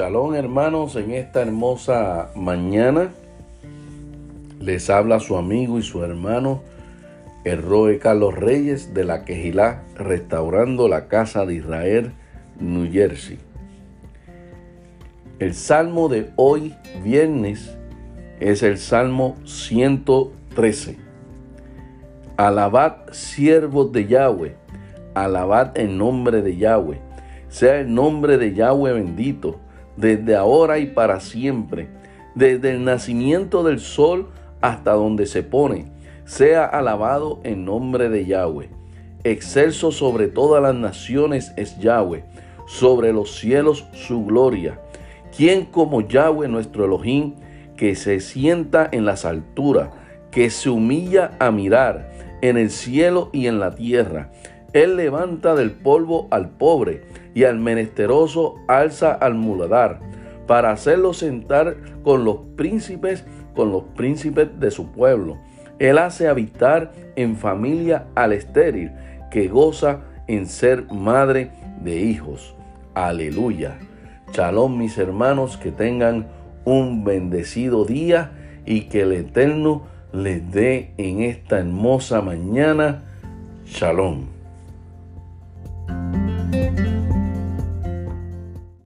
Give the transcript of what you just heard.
Shalom hermanos, en esta hermosa mañana les habla su amigo y su hermano el Roe Carlos Reyes de la Quejilá, restaurando la casa de Israel, New Jersey. El salmo de hoy, viernes, es el salmo 113. Alabad siervos de Yahweh, alabad el nombre de Yahweh sea el nombre de Yahweh bendito, desde ahora y para siempre, desde el nacimiento del sol hasta donde se pone. Sea alabado en nombre de Yahweh. Excelso sobre todas las naciones es Yahweh, sobre los cielos su gloria. ¿Quién como Yahweh nuestro Elohim, que se sienta en las alturas, que se humilla a mirar en el cielo y en la tierra? Él levanta del polvo al pobre y al menesteroso alza al muladar, para hacerlo sentar con los príncipes, con los príncipes de su pueblo. Él hace habitar en familia al estéril, que goza en ser madre de hijos. Aleluya. Shalom mis hermanos, que tengan un bendecido día y que el Eterno les dé en esta hermosa mañana. Shalom.